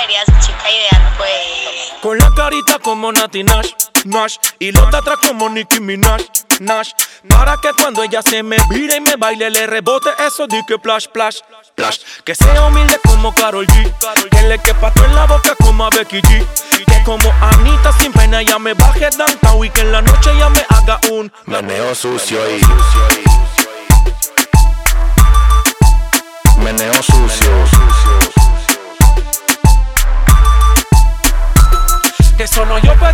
sería su chica ideal, puede. Con la carita como Nati Nash, Nash. Y los de atrás como Nicki Minaj, Nash. Para que cuando ella se me vire y me baile, le rebote eso de que plash, plash, plash. Que sea humilde como Karol G. Que le quepa todo en la boca como a Becky G. Que como Anita sin pena ya me baje downtown y que en la noche ya me haga un meneo sucio y meneo sucio.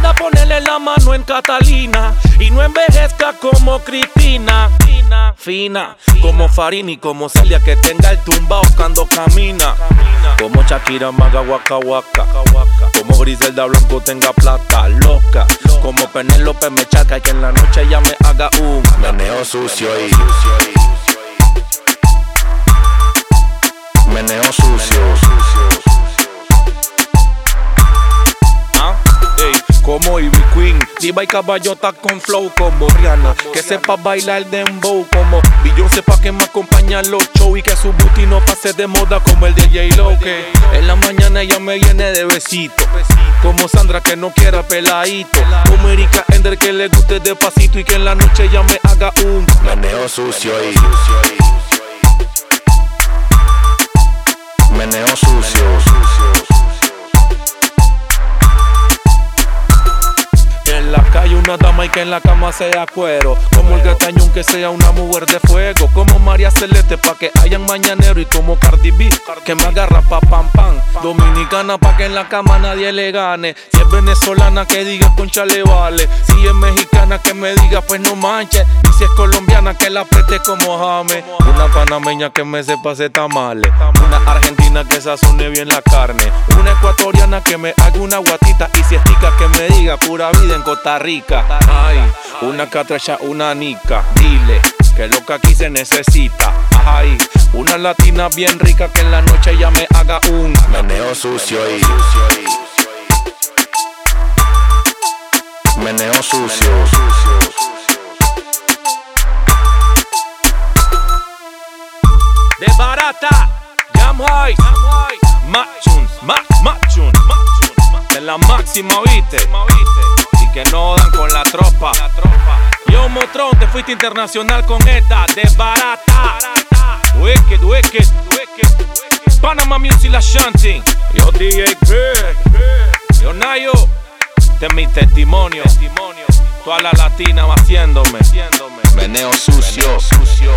Pueda ponerle la mano en Catalina y no envejezca como Cristina. Fina, fina, como Farini, como Celia que tenga el tumbao cuando camina. Como Shakira Maga Waka Waka. Como Griselda Blanco tenga plata loca. Como Penélope me chaca que en la noche ya me haga un meneo sucio y como Ivy Queen, diva y caballota con flow como Rihanna, que sepa bailar dembow como Beyoncé pa' que me acompaña los shows y que su booty no pase de moda como el de J-Lo que en la mañana ella me llene de besitos, como Sandra que no quiera peladito, como Erika Ender que le guste despacito y que en la noche ella me haga un meneo sucio y y que en la cama sea cuero. Como el gatañón que sea una mujer de fuego. Como María Celeste pa' que hayan mañanero. Y como Cardi B que me agarra pa' pam pam. Dominicana pa' que en la cama nadie le gane. Si es venezolana que diga concha le vale. Si es mexicana que me diga pues no manches. Si es colombiana que la apriete como jame. Una panameña que me sepa hacer tamales. Una argentina que sazone bien la carne. Una ecuatoriana que me haga una guatita. Y si es tica que me diga pura vida en Costa Rica. Ay, una catracha, una nica. Dile que lo que aquí se necesita. Ay, una latina bien rica que en la noche ya me haga un meneo sucio y meneo sucio. De barata. Jam high, Machuns, Mac, Machun, de la máxima, viste. Y que no dan con la tropa. Yo, Motrón, te fuiste internacional con esta, de barata. Wicked, wicked, wicked. Panama Music La Shanting. Yo, DJ Big. Yo, Nayo. Este es mi testimonio. Toda la latina haciéndome. Meneo sucio. sucio.